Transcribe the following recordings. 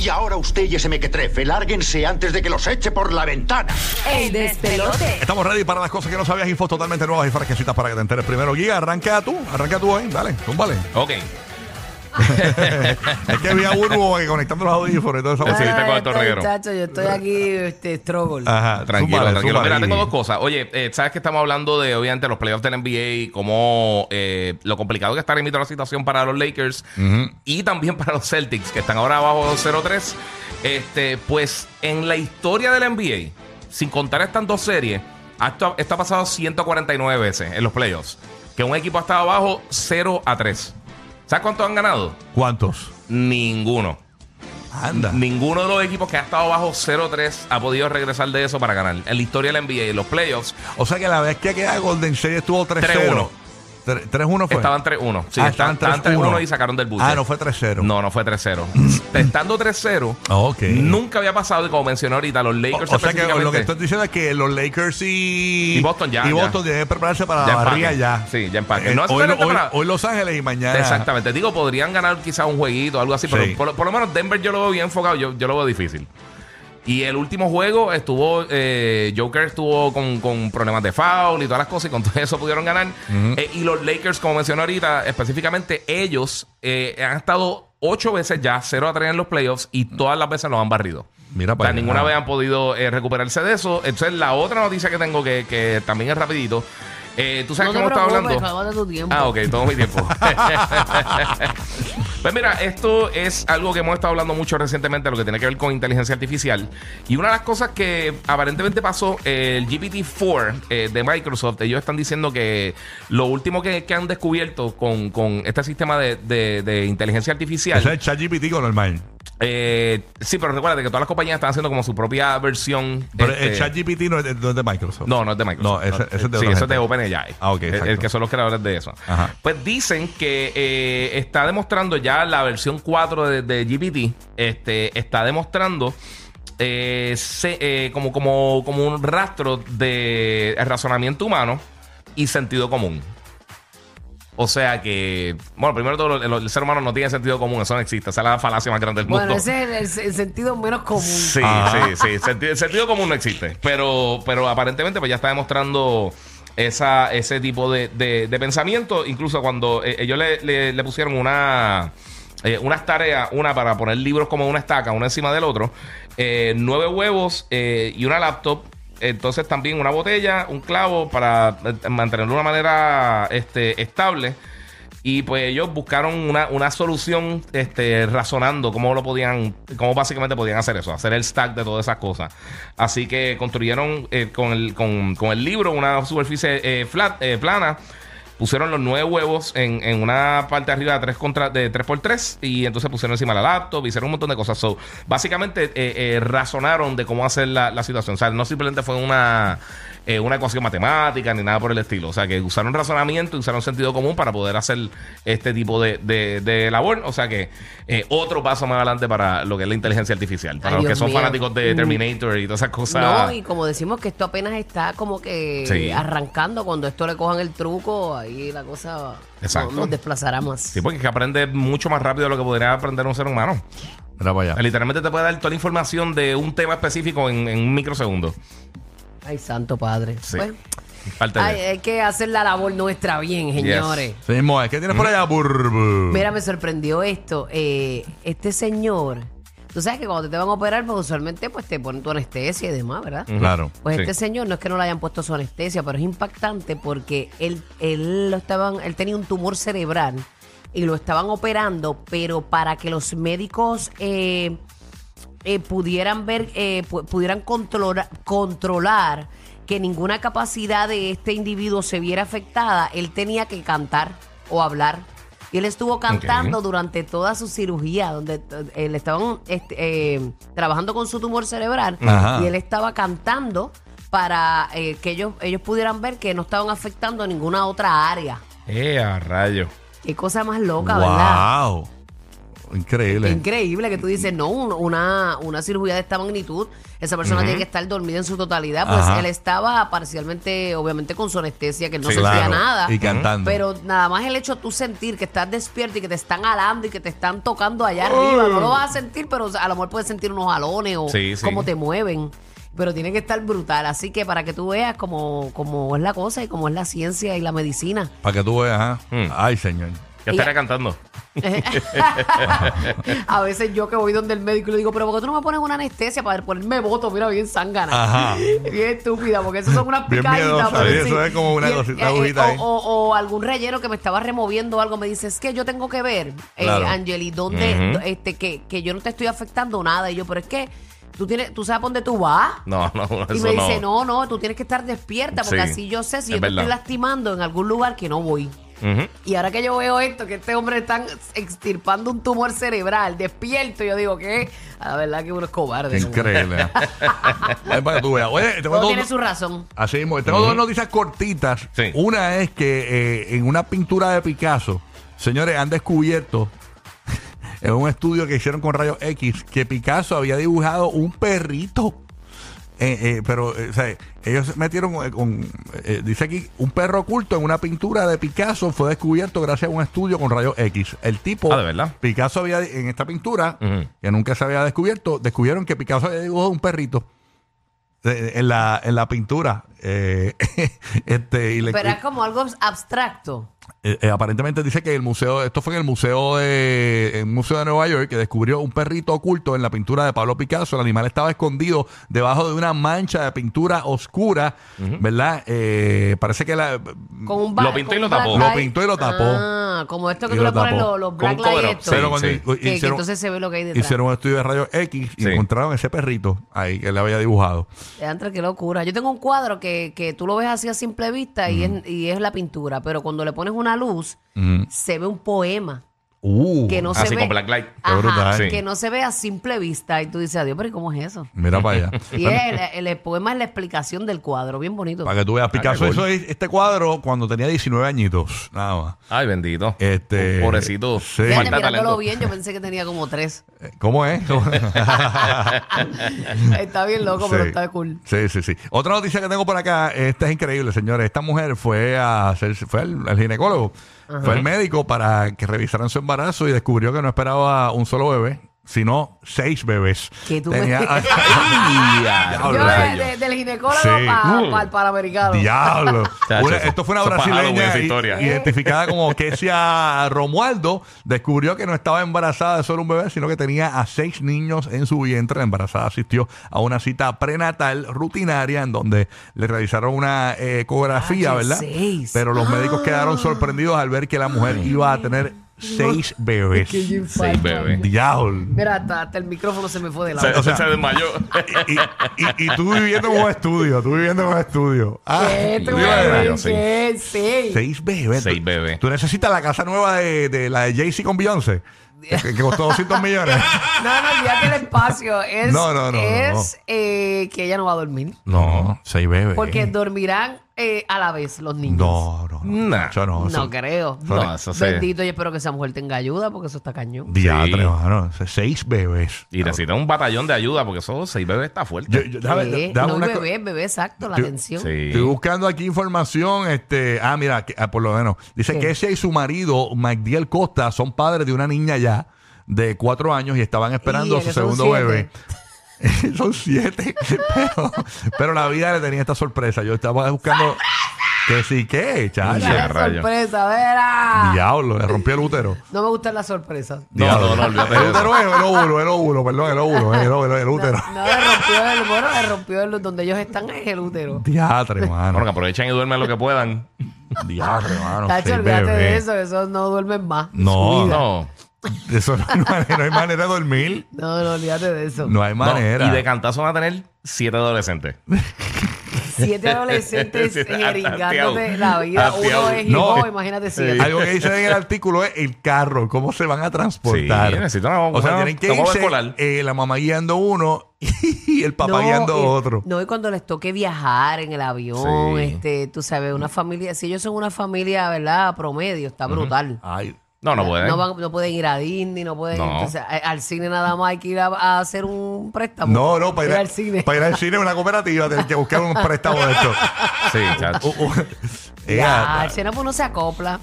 Y ahora usted y ese mequetrefe, lárguense antes de que los eche por la ventana. El despelote. Estamos ready para las cosas que no sabías, infos totalmente nuevas y fresquecitas para que te enteres primero. Guía, arranca tú, arranca tú ahí, dale, túmbale. Ok. es que había Burbu eh, conectando los audífonos y todo eso. Sí, está con el torreguero. Muchacho, yo estoy aquí, este, struggle. Ajá, Tranquilo, tranquilo. zúmbale, Mira, tengo dos cosas. Oye, eh, sabes que estamos hablando de, obviamente, los playoffs del NBA y cómo eh, lo complicado que está ahora mismo la situación para los Lakers y también para los Celtics, que están ahora abajo 0-3. Este, pues en la historia del NBA, sin contar estas dos series, esto, esto ha pasado 149 veces en los playoffs. Que un equipo ha estado abajo 0 a 3. ¿Sabes cuántos han ganado? ¿Cuántos? Ninguno. Anda. Ninguno de los equipos que ha estado bajo 0-3 ha podido regresar de eso para ganar. En la historia de la NBA, en los playoffs, O sea que la vez que queda Golden State estuvo 3-0. 3-1. 3 3-1 fue. estaban 3-1. Sí, Ah, estaban, estaban estaban 3-1 y sacaron del buche. Ah, no fue 3-0. No, no fue 3-0. Estando 3-0, Ok. nunca había pasado, y como mencioné ahorita, los O, Lakers o sea que lo que estoy diciendo es que los Lakers y, Y Boston ya, y. Boston deben prepararse para Ya la barriga empaquen. ya. Sí, ya empaquen. Eh, No hoy, necesariamente hoy- para- hoy Los Ángeles y mañana. Exactamente. Digo, podrían ganar quizás un jueguito o algo así, pero Sí. por, por lo menos Denver yo lo veo bien enfocado, yo, yo lo veo difícil. Y el último juego estuvo, eh, Joker estuvo con, con problemas de foul y todas las cosas, y con todo eso pudieron ganar. Eh, y los Lakers, como mencioné ahorita, específicamente ellos eh, han estado ocho veces ya 0 a 3 en los playoffs y todas las veces los han barrido. Mira O sea, para allá. ninguna vez han podido eh, recuperarse de eso. Entonces, la otra noticia que tengo, que, que también es rapidito, eh, tú sabes no que te hemos estado preocupes, hablando... tu tiempo. Ah, ok, todo mi tiempo. pues mira, esto es algo que hemos estado hablando mucho recientemente, lo que tiene que ver con inteligencia artificial. Y una de las cosas que aparentemente pasó, el GPT-4 eh, de Microsoft, ellos están diciendo que lo último que, han descubierto con, con este sistema de, de- inteligencia artificial... Ese es el ChatGPT con normal. Eh, sí, pero recuerda que todas las compañías están haciendo como su propia versión. Pero este, el ChatGPT no es, de, no es de Microsoft. no, no es de Microsoft. No, ese- ese es de Sí, eso es de. OpenAI. Ah, ok, El- que son los creadores de eso. Ajá. Pues dicen que eh, está demostrando ya la versión 4 de, de GPT. Este, está demostrando eh, se- eh, como, como, como un rastro de razonamiento humano y sentido común. O sea que, bueno, primero todo, el, el ser humano no tiene sentido común, eso no existe, esa es la falacia más grande del mundo. Bueno, ese es el, el sentido menos común. Sí, sí, sí. Sentido, sentido común no existe. Pero, pero aparentemente, pues ya está demostrando esa, ese tipo de, de- de pensamiento. Incluso cuando eh, ellos le, le- le pusieron una. eh, unas tareas, una para poner libros como una estaca, uno encima del otro, eh, nueve huevos eh, y una laptop. Entonces también una botella, un clavo para eh, mantenerlo de una manera este, estable. Y pues ellos buscaron una, una solución este, razonando cómo lo podían, cómo básicamente podían hacer eso, hacer el stack de todas esas cosas. Así que construyeron eh, con, el, con, con el libro una superficie eh, flat, eh, plana. Pusieron los nueve huevos en, en una parte de arriba de 3 contra, de 3x3 y entonces pusieron encima la laptop, hicieron un montón de cosas. So, básicamente eh, eh, razonaron de cómo hacer la, la situación. O sea, no simplemente fue una, eh, una ecuación matemática ni nada por el estilo. O sea, que usaron razonamiento y usaron sentido común para poder hacer este tipo de, de- de labor. O sea, que eh, otro paso más adelante para lo que es la inteligencia artificial. Para Ay, los que son mío. fanáticos de Mm. Terminator y todas esas cosas. No, y como decimos que esto apenas está como que Sí. arrancando, cuando esto le cojan el truco, ahí la cosa Exacto. no- nos desplazará más. Sí, porque es que aprende mucho más rápido de lo que podría aprender un ser humano. Mira para allá. Literalmente te puede dar toda la información de un tema específico en, en un microsegundo. Ay, santo padre. Sí. Pues, Parte de- ay, hay que hacer la labor nuestra bien, señores. Sí mismo es. ¿Qué tienes por allá? Mira, me sorprendió esto. Eh, este señor, tú sabes que cuando te van a operar, pues usualmente pues te ponen tu anestesia y demás, ¿verdad? Claro. Pues Sí. este señor no es que no le hayan puesto su anestesia, pero es impactante porque él, él lo estaban, él tenía un tumor cerebral y lo estaban operando, pero para que los médicos eh, eh, pudieran ver, eh, pu- pudieran controlar, controlar que ninguna capacidad de este individuo se viera afectada, él tenía que cantar o hablar. Y él estuvo cantando durante toda su cirugía, donde eh, le estaban este, eh, trabajando con su tumor cerebral, Ajá. y él estaba cantando para eh, que ellos, ellos pudieran ver que no estaban afectando ninguna otra área. Eh, a rayo. Qué cosa más loca, ¿verdad? Wow. Increíble. Increíble que tú dices, no, un- una, una cirugía de esta magnitud, esa persona tiene que estar dormida en su totalidad. Pues Ajá. él estaba parcialmente, obviamente, con su anestesia, que él no Sí, sentía Claro, nada. Y cantando. Pero nada más el hecho de tú sentir que estás despierto y que te están alando y que te están tocando allá arriba, no lo vas a sentir, pero a lo mejor puedes sentir unos jalones o Sí, sí. cómo te mueven. Pero tiene que estar brutal. Así que para que tú veas cómo, cómo es la cosa y cómo es la ciencia y la medicina. Para que tú veas. Mm. Ay, señor. ¿Qué estaría cantando? a veces yo que voy donde el médico y le digo, pero ¿por qué tú no me pones una anestesia para ponerme voto? Mira, bien sangana. Ajá. Bien estúpida, porque eso son unas Bien picaditas. miedosa, pero sí, eso es como una cosita, eh, agujita ahí. o, o- o algún relleno que me estaba removiendo o algo, me dice, es que yo tengo que ver, eh, Claro. Angeli, donde, Ujú. este, que, que yo no te estoy afectando nada. Y yo, pero es que tú tienes, tú sabes por dónde tú vas. No, no, eso Y me dice, no. no, no, tú tienes que estar despierta porque Sí, así yo sé si es yo te verdad. estoy lastimando en algún lugar que no voy. Y ahora que yo veo esto, que este hombre está extirpando un tumor cerebral, despierto, yo digo que la verdad que uno es cobarde. ¿no? Increíble. Ay, para que tú veas. Oye, tengo Todo dos- tiene su razón. Así mismo. Tengo dos noticias cortitas. Sí. Una es que eh, en una pintura de Picasso, señores, han descubierto en un estudio que hicieron con rayos X que Picasso había dibujado un perrito. Eh, eh, pero, eh, o sea, ellos metieron eh, con, eh, dice aquí, un perro oculto en una pintura de Picasso fue descubierto gracias a un estudio con rayos X. El tipo, Ah, ¿de verdad? Picasso había, en esta pintura, que nunca se había descubierto, descubrieron que Picasso había dibujado un perrito en la, en la pintura. Eh, este, y le- Pero es como algo abstracto. eh, eh, aparentemente dice que el museo, esto fue en el museo de, en el museo de Nueva York, que descubrió un perrito oculto en la pintura de Pablo Picasso. El animal estaba escondido debajo de una mancha de pintura oscura, ¿verdad? Eh, parece que la, Con un ba- Lo pintó y con lo un black tapó. Lo pintó y lo tapó. Ah, como esto que Y tú lo le pones tapó. los, los Con black un cover-up, lights estos. pero Sí, cuando sí. hi- que, que hicieron, entonces se ve lo que hay detrás. hicieron un estudio de rayos X y Sí. encontraron ese perrito ahí que le había dibujado. Diantre, qué locura. Yo tengo un cuadro que, que tú lo ves así a simple vista y, es, y es la pintura, pero cuando le pones una luz, se ve un poema Uh, que no se Así ve. con black light. Ajá, brutal. Sí. que no se ve a simple vista. Y tú dices, adiós, pero ¿y cómo es eso? Mira para allá. Y es el, el poema es la explicación del cuadro, bien bonito. Para que tú veas, Picasso qué cool. hizo este cuadro cuando tenía 19 añitos, nada más. Ay, bendito. Este, Pobrecito. sí. Fíjate, mirándolo bien, yo pensé que tenía como tres. Eh, ¿Cómo es? está bien loco, pero está cool. Sí, sí, sí. Otra noticia que tengo por acá, esta es increíble, señores. Esta mujer fue a hacer, fue al, al ginecólogo, fue al médico para que revisaran su embarazo y descubrió que no esperaba un solo bebé, sino seis bebés. Que tú me- Tenía, Ay, Yo diablo, de- de- del ginecólogo Sí. para el panamericano. Diablo. Chacho, Una- eso- esto fue una eso es para Halloween, brasileña esa i- historia. identificada como Kesia Romualdo. Descubrió que no estaba embarazada de solo un bebé, sino que tenía a seis niños en su vientre. La embarazada asistió a una cita prenatal rutinaria en donde le realizaron una eh, ecografía, ¿verdad? seis. Pero los médicos quedaron sorprendidos al ver que la mujer iba a tener seis bebés. Qué infarto. Sí, bebé. Diablo. Mira, hasta, hasta el micrófono se me fue de Se, lado. O sea- se desmayó. Y, y- y tú viviendo en un estudio, tú viviendo en un estudio. Ah, ¿Qué? tú ¿Tú. Seis bebés. Seis Tú- bebés. Tú necesitas la casa nueva de, de la de Jay-Z con Beyoncé. Que, que costó 200 millones. No, no, olvídate el espacio. Es, No, no, no, es eh, que ella no va a dormir. No, seis bebés. Porque dormirán eh, a la vez los niños. No, no. no. Nah. Eso no. No eso- creo. No, eso se- Bendito, yo espero que esa mujer tenga ayuda porque eso está cañón. Diatre, Sí. mano. Seis bebés. Y necesita un batallón de ayuda porque esos seis bebés está fuerte. Yo- yo- déjame- Bebé, déjame no, una y co- bebé, bebé, exacto, la Yo- atención. sí. Estoy buscando aquí información. Este, ah, mira, que- ah, por lo menos. Dice ¿Qué? que ese y su marido, Magdiel Costa, son padres de una niña ya de cuatro años y estaban esperando Y a su segundo siete. bebé. son siete. pero, pero la vida le tenía esta sorpresa. Yo estaba buscando. Que sí, ¿qué? Chacho. Ya, La sorpresa, verá. Diablo, le rompió el útero. No me gustan las sorpresas. No, no, no, El útero es el óvulo, el óvulo, perdón, el óvulo, el, óvulo, el útero. No, le rompió el, bueno, le rompió el, donde ellos están es el útero. Diatre, Bueno, mano. que aprovechen y duermen lo que puedan. Diatre, mano. Tacho, olvídate de eso, esos no duermen más. No. No. De Eso no hay, manera, no hay manera de dormir. No, no, olvídate de eso. No hay No, manera. Y de cantazo van a tener siete adolescentes. Siete adolescentes Sí, jeringándote la vida. Uno es No, hijo, eh, imagínate siete. Algo que dice en el artículo es el carro, cómo se van a transportar. Sí, necesitan una- o sea, una- tienen que una guagua irse escolar. eh, la mamá guiando uno y el papá guiando y- otro. No, y cuando les toque viajar en el avión, Sí. este, tú sabes, una familia, si ellos son una familia, ¿verdad? Promedio, está brutal. Ay, No, no pueden. No, van- no pueden ir a Disney, no pueden. No. entonces, a- al cine nada más hay que ir a, a hacer un préstamo. No, no, para ir, al cine. para ir al cine una cooperativa, tienes que buscar un préstamo de esto. Sí, chacho. Uh, uh. Ya, el cine pues no se acopla.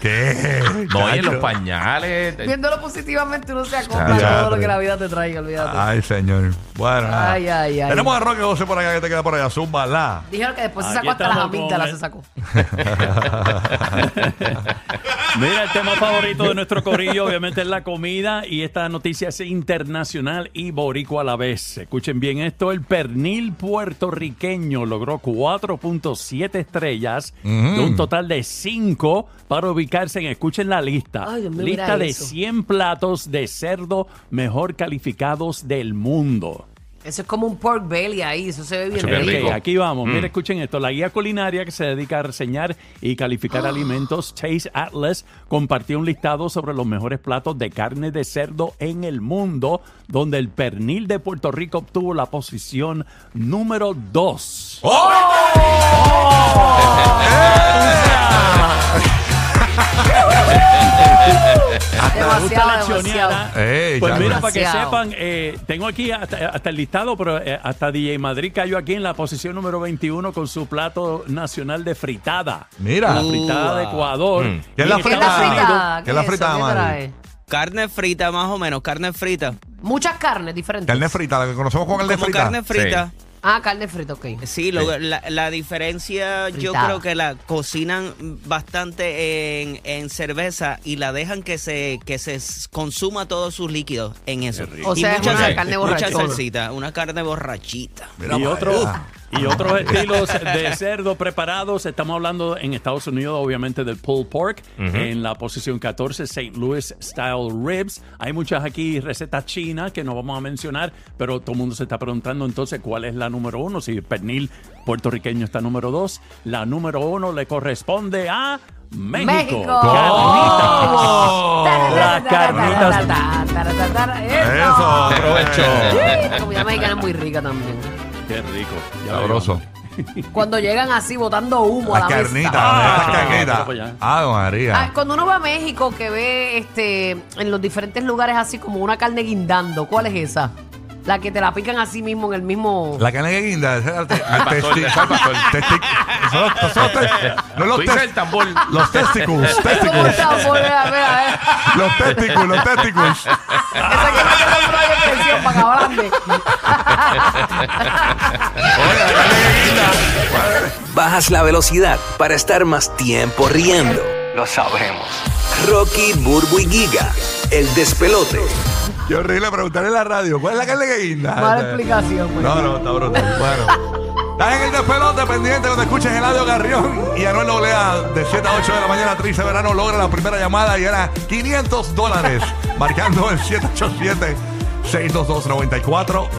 ¿Qué? No, y en los pañales. Viéndolo positivamente uno se acopla a todo lo que la vida te traiga, olvídate. Ay, señor. Bueno. Ay, ay, ay. Tenemos a Roque José por acá que te queda por allá. Zumba la. Dijeron que después se Aquí sacó hasta las estamos con amígdalas, el- se sacó. Mira, el tema favorito de nuestro corrillo obviamente es la comida y esta noticia es internacional y boricua a la vez. Escuchen bien esto, el pernil puertorriqueño logró 4.7 estrellas de un total de 5 para ubicarse en, escuchen la lista, Ay, Dios mío, lista mira de eso. 100 platos de cerdo mejor calificados del mundo. Eso es como un pork belly ahí, eso se ve bien Eso qué rico. rico. Ok, aquí vamos. Mm. Mira, escuchen esto. La guía culinaria que se dedica a reseñar y calificar alimentos, Taste Atlas, compartió un listado sobre los mejores platos de carne de cerdo en el mundo, donde el pernil de Puerto Rico obtuvo la posición número 2. Demasiado, demasiado. Ey, Pues chacho. mira, para que Demasiado. sepan, eh, tengo aquí hasta, hasta el listado, pero eh, hasta DJ Madrid cayó aquí en la posición número 21 con su plato nacional de fritada. Mira. La fritada de Ecuador. Mm. ¿Qué es Y la en ¿Qué es fritada? la Estados Unidos- fritada? ¿Qué es la trae? Carne frita, más o menos, carne frita. Muchas carnes diferentes. Carne frita, la que conocemos como carne Como frita. carne frita. Ah, carne frita, ok. Sí, lo- La, la diferencia yo Fritada. creo que la cocinan bastante en, en cerveza y la dejan que se que se s- consuma todos sus líquidos en eso. O Y sea, es mucha una carne Mucha borrachona. salsita, una carne borrachita. Mira y, para otro- allá. Y otros estilos de cerdo preparados. Estamos hablando en Estados Unidos, obviamente, del pulled pork. En la posición 14, St. Louis Style Ribs. Hay muchas aquí recetas chinas que no vamos a mencionar, pero todo el mundo se está preguntando entonces cuál es la número uno. Si el pernil puertorriqueño está número dos, la número uno le corresponde a México. México. ¿Cómo? Las carnitas. Eso. Aprovecho. La comida mexicana es muy rica también. Qué rico. Ya Sabroso. Cuando llegan así botando humo a Las la carnitas, mesa. Ah, las carnitas. pero ya. Ah, María. Ah, cuando uno va a México que ve este en los diferentes lugares así como una carne guindando, ¿cuál es esa? La que te la pican así mismo en el mismo. La carne que guinda, ese el, te- Al pastor, testi- ese al pastor. testi- son los- son los te- no los Tú dices tes- el tambor. los testicles, ¿Cómo testicles, está? Por- a ver, a ver. los testicles, los testicles. Esa que no para. Bajas la velocidad para estar más tiempo riendo. Lo sabemos. Rocky, Burbu y Giga, el despelote. Qué horrible preguntarle en la radio, ¿cuál es la carne que guinda? Mala explicación, pues. No, no, está brutal. Bueno. Estás en el despelote pendiente cuando escuches Eladio Carrión y Anuel Olea de 7 a 8 de la mañana. Trice Verano logra la primera llamada y era 500 dólares. marcando el 787 622 94